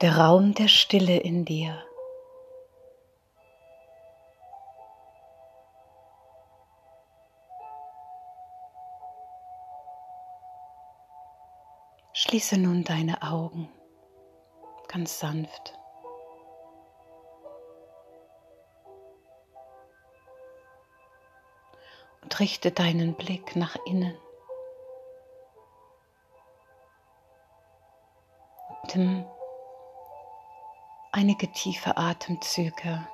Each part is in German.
der Raum der Stille in dir. Schließe nun deine Augen ganz sanft. Und richte deinen Blick nach innen. Nimm einige tiefe Atemzüge.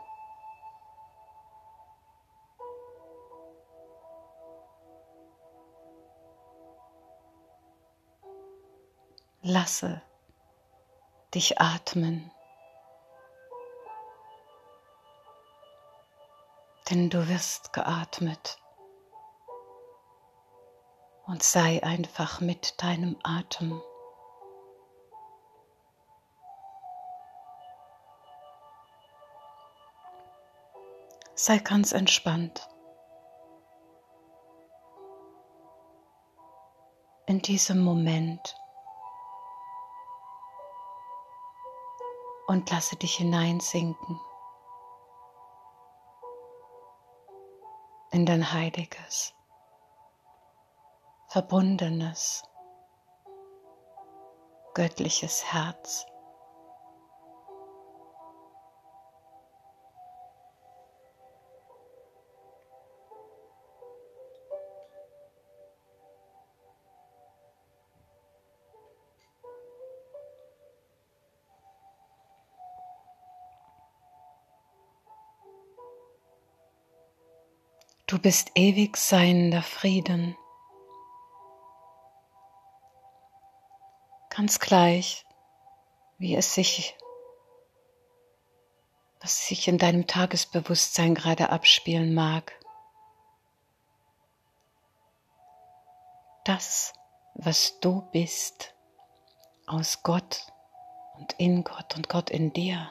Lasse dich atmen, denn du wirst geatmet und sei einfach mit deinem Atem. Sei ganz entspannt. In diesem Moment und lasse dich hineinsinken in dein heiliges, verbundenes, göttliches Herz. Bist ewig seiender Frieden. Ganz gleich, wie es sich, was sich in deinem Tagesbewusstsein gerade abspielen mag. Das, was du bist, aus Gott und in Gott und Gott in dir,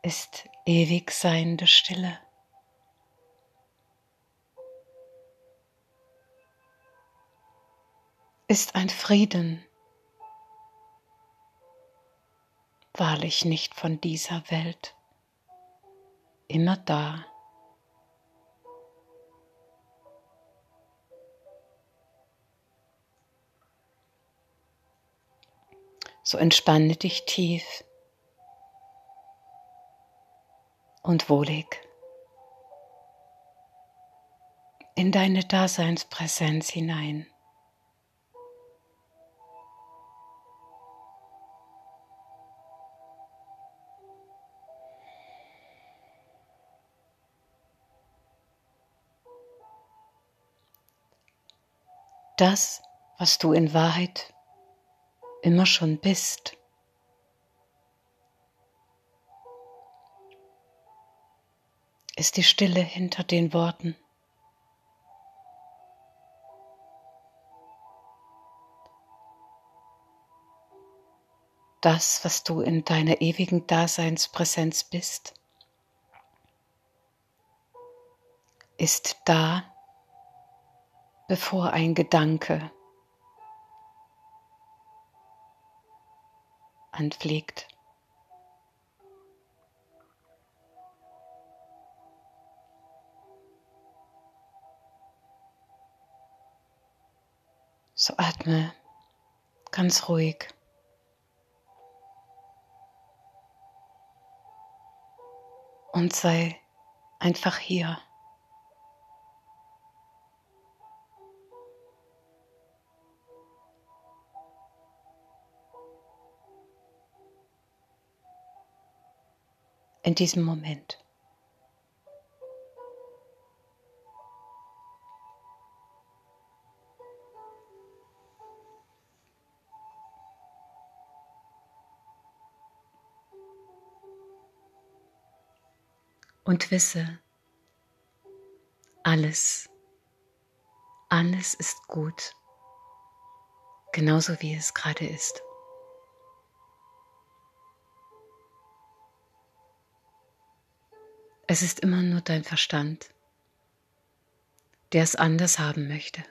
ist ewig seiende Stille. Ist ein Frieden, wahrlich nicht von dieser Welt, immer da. So entspanne dich tief und wohlig in deine Daseinspräsenz hinein. Das, was du in Wahrheit immer schon bist. Ist die Stille hinter den Worten. Das, was du in deiner ewigen Daseinspräsenz bist, ist da bevor ein Gedanke anfliegt. So atme ganz ruhig. Und sei einfach hier. In diesem Moment. Und wisse, alles, alles ist gut, genauso wie es gerade ist. Es ist immer nur dein Verstand, der es anders haben möchte.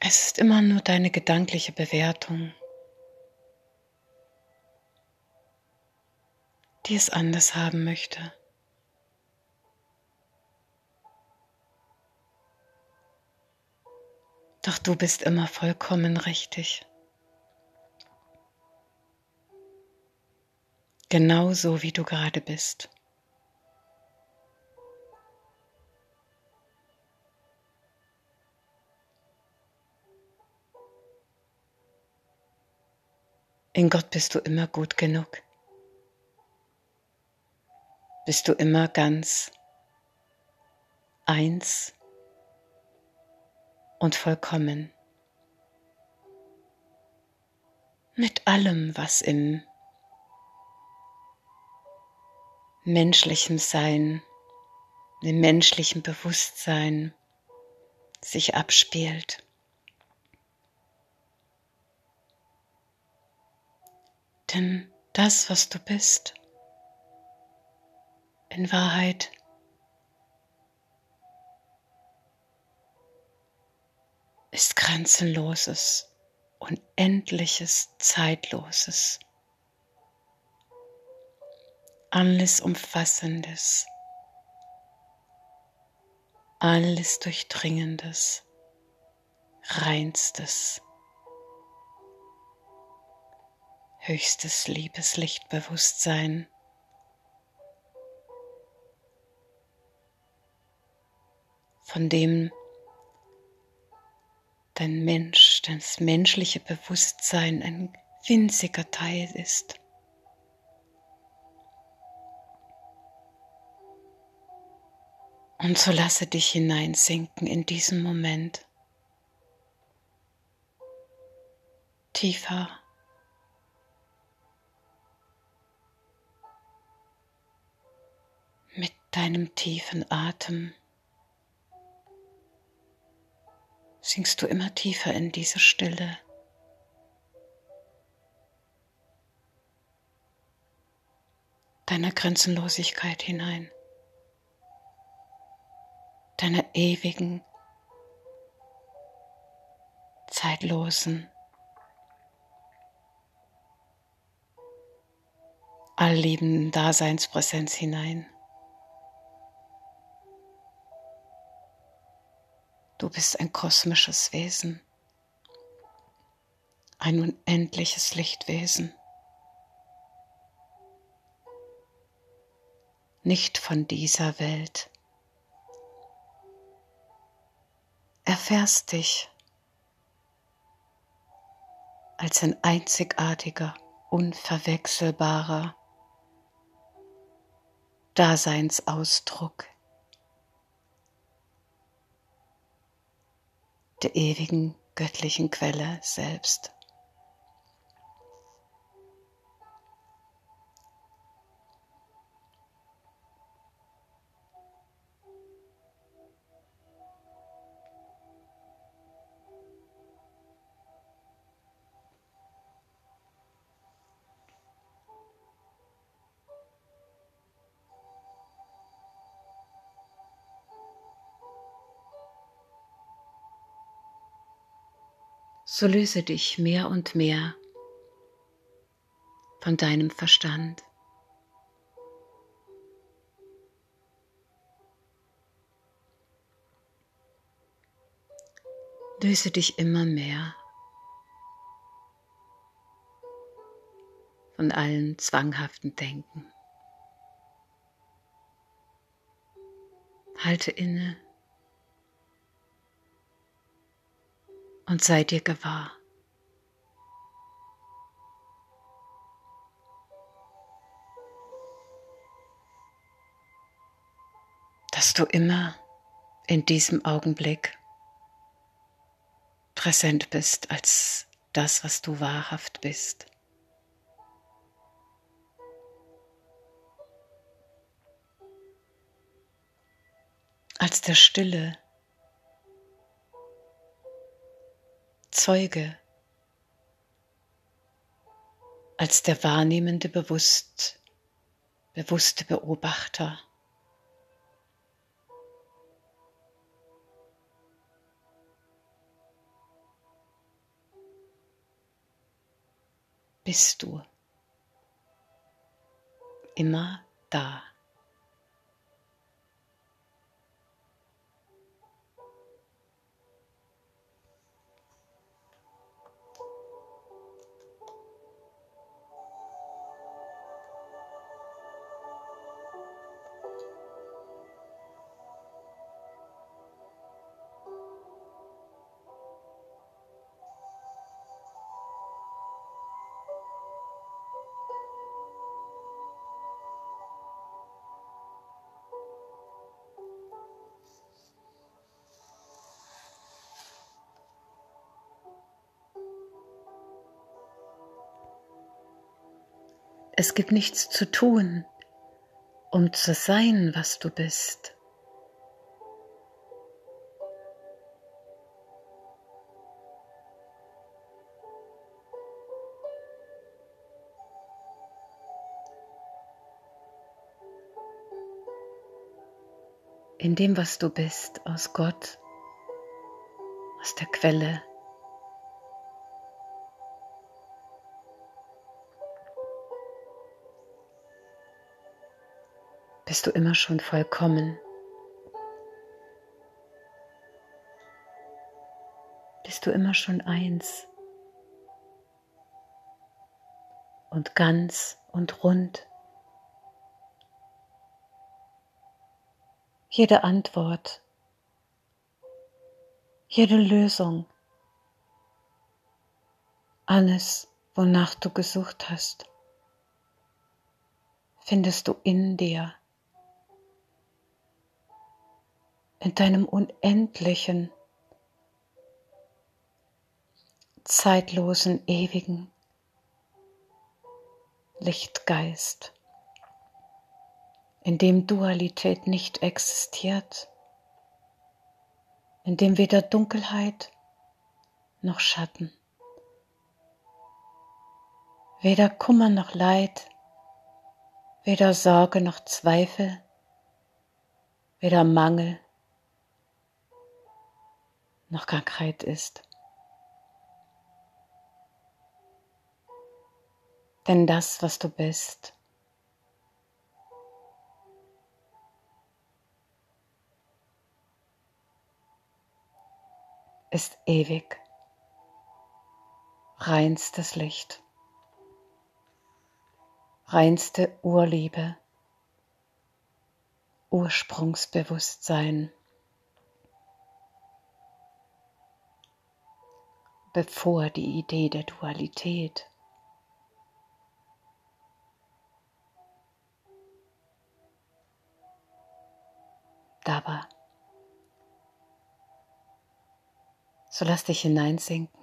Es ist immer nur deine gedankliche Bewertung, die es anders haben möchte. Doch du bist immer vollkommen richtig. Genauso wie du gerade bist. In Gott bist du immer gut genug. Bist du immer ganz eins und vollkommen. Mit allem, was im menschlichen Sein, im menschlichen Bewusstsein sich abspielt. Denn das, was du bist, in Wahrheit grenzenloses, unendliches, zeitloses, alles umfassendes, alles durchdringendes, reinstes, höchstes Liebeslichtbewusstsein. von dem dein Mensch, das menschliche Bewusstsein ein winziger Teil ist. Und so lasse dich hineinsinken in diesen Moment. Tiefer. Mit deinem tiefen Atem. Sinkst du immer tiefer in diese Stille. deiner Grenzenlosigkeit hinein, deiner ewigen, zeitlosen, allliebenden Daseinspräsenz hinein. Du bist ein kosmisches Wesen, ein unendliches Lichtwesen. Nicht von dieser Welt. Erfährst dich als ein einzigartiger, unverwechselbarer Daseinsausdruck der ewigen göttlichen Quelle selbst. So löse dich mehr und mehr von deinem Verstand. Löse dich immer mehr von allen zwanghaften Denken. Halte inne und sei dir gewahr. dass du immer in diesem Augenblick präsent bist als das, was du wahrhaft bist. Als der stille, Zeuge, als der wahrnehmende bewusst, bewusste Beobachter. Bist du immer da. Es gibt nichts zu tun, um zu sein, was du bist. in dem, was du bist, aus Gott, aus der Quelle, bist du immer schon vollkommen. Bist du immer schon eins und ganz und rund. Jede Antwort, jede Lösung, alles, wonach du gesucht hast, findest du in dir. In deinem unendlichen, zeitlosen, ewigen Lichtgeist, in dem Dualität nicht existiert, in dem weder Dunkelheit noch Schatten, weder Kummer noch Leid, weder Sorge noch Zweifel, weder Mangel noch Krankheit ist. Denn das, was du bist, ist ewig, reinstes Licht, reinste Urliebe, Ursprungsbewusstsein. Bevor die Idee der Dualität da war. So lass dich hineinsinken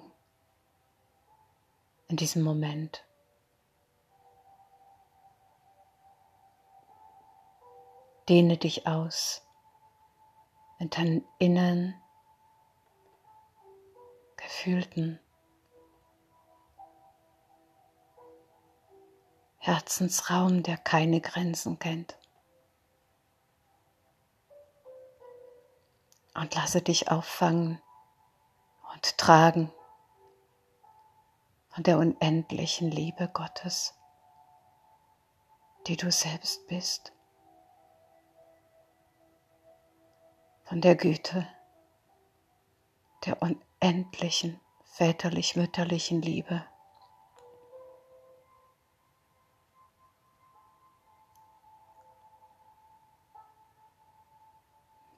in diesem Moment. Dehne dich aus in deinen Innern gefühlten Herzensraum, der keine Grenzen kennt. Und lasse dich auffangen und tragen von der unendlichen Liebe Gottes, die du selbst bist, von der Güte der unendlichen endlichen väterlich-mütterlichen Liebe.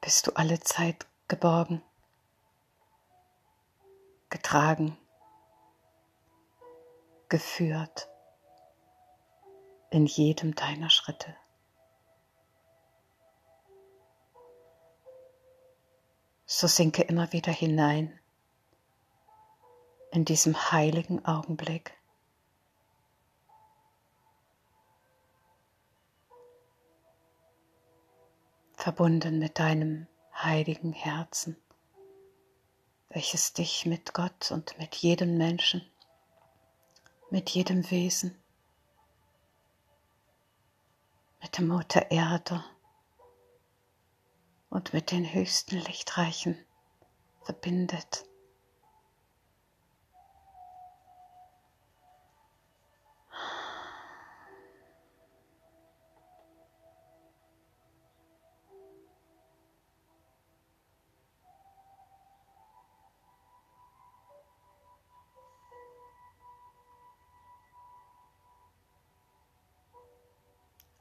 Bist du alle Zeit geborgen, getragen, geführt in jedem deiner Schritte. So sinke immer wieder hinein in diesem heiligen Augenblick. Verbunden mit deinem heiligen Herzen, welches dich mit Gott und mit jedem Menschen, mit jedem Wesen, mit der Mutter Erde und mit den höchsten Lichtreichen verbindet.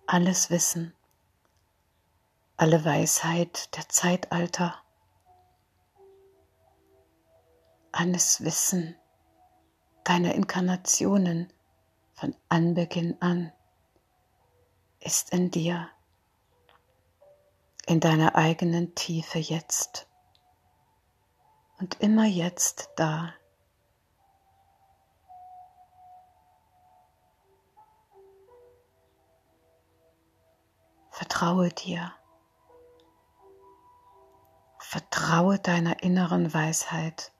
Alles Wissen, alle Weisheit der Zeitalter, alles Wissen deiner Inkarnationen von Anbeginn an ist in dir, in deiner eigenen Tiefe jetzt und immer jetzt da. Vertraue dir. Vertraue deiner inneren Weisheit.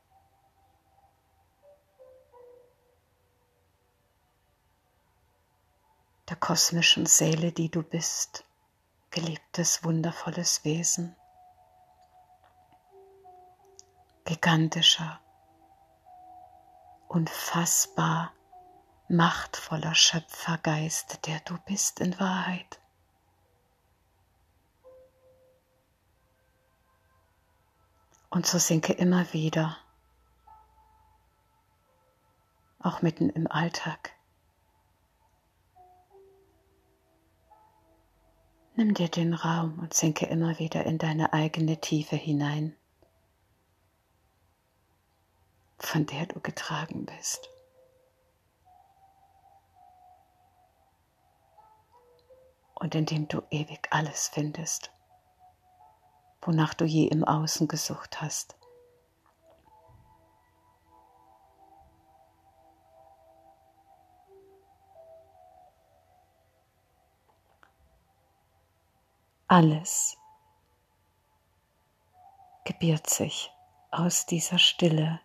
Der kosmischen Seele, die du bist, geliebtes, wundervolles Wesen. Gigantischer, unfassbar machtvoller Schöpfergeist, der du bist in Wahrheit. Und so sinke immer wieder, auch mitten im Alltag. Nimm dir den Raum und sinke immer wieder in deine eigene Tiefe hinein, von der du getragen bist. Und in dem du ewig alles findest wonach du je im Außen gesucht hast. Alles gebiert sich aus dieser Stille.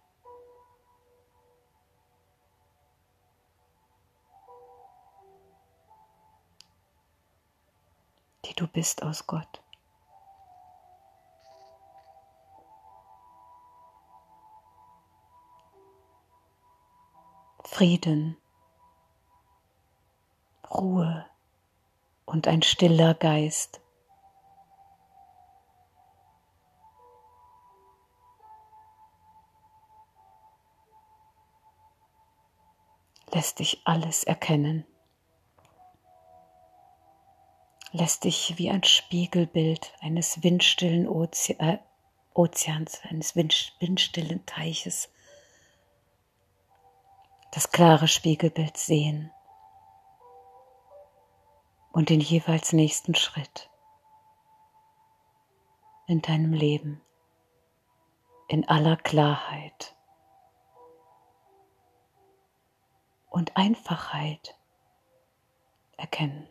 die du bist aus Gott. Frieden, Ruhe und ein stiller Geist. Lässt dich alles erkennen, lässt dich wie ein Spiegelbild eines windstillen Oze äh, Ozeans, eines windstillen Teiches das klare Spiegelbild sehen und den jeweils nächsten Schritt in deinem Leben in aller Klarheit und Einfachheit erkennen.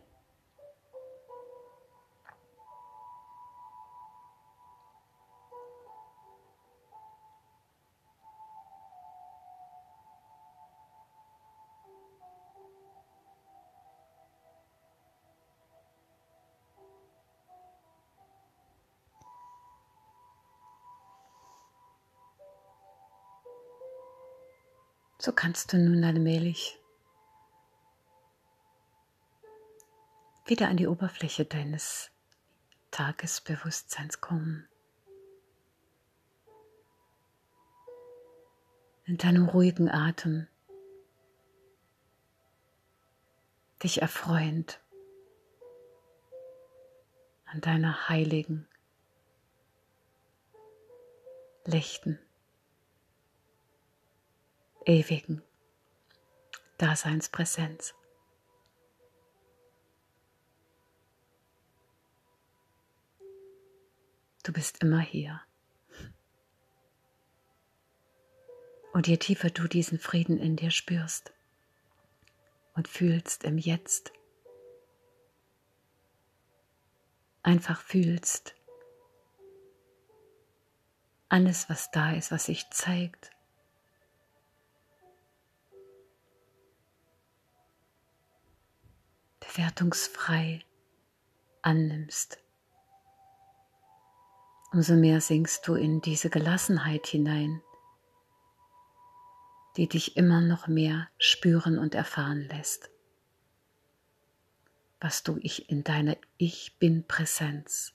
So kannst du nun allmählich wieder an die Oberfläche deines Tagesbewusstseins kommen. In deinem ruhigen Atem dich erfreuend an deiner heiligen, lichten ewigen Daseinspräsenz. Du bist immer hier. Und je tiefer du diesen Frieden in dir spürst und fühlst im Jetzt, einfach fühlst, alles, was da ist, was sich zeigt, wertungsfrei annimmst, umso mehr sinkst du in diese Gelassenheit hinein, die dich immer noch mehr spüren und erfahren lässt, was du ich in deiner Ich bin Präsenz.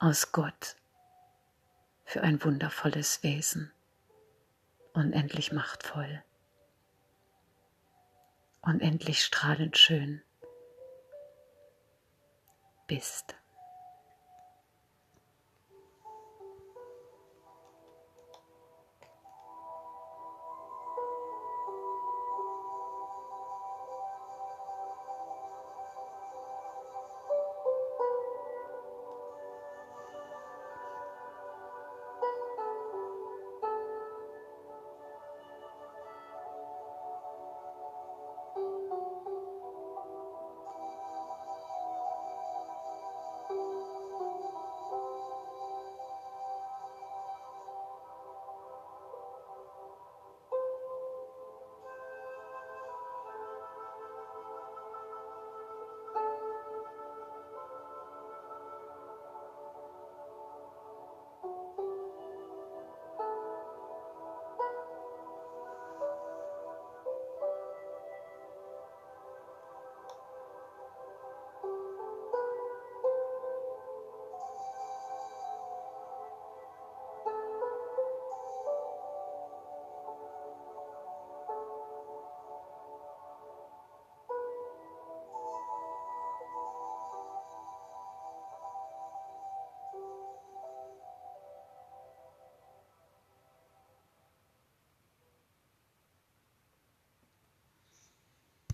Aus Gott für ein wundervolles Wesen unendlich machtvoll, unendlich strahlend schön bist.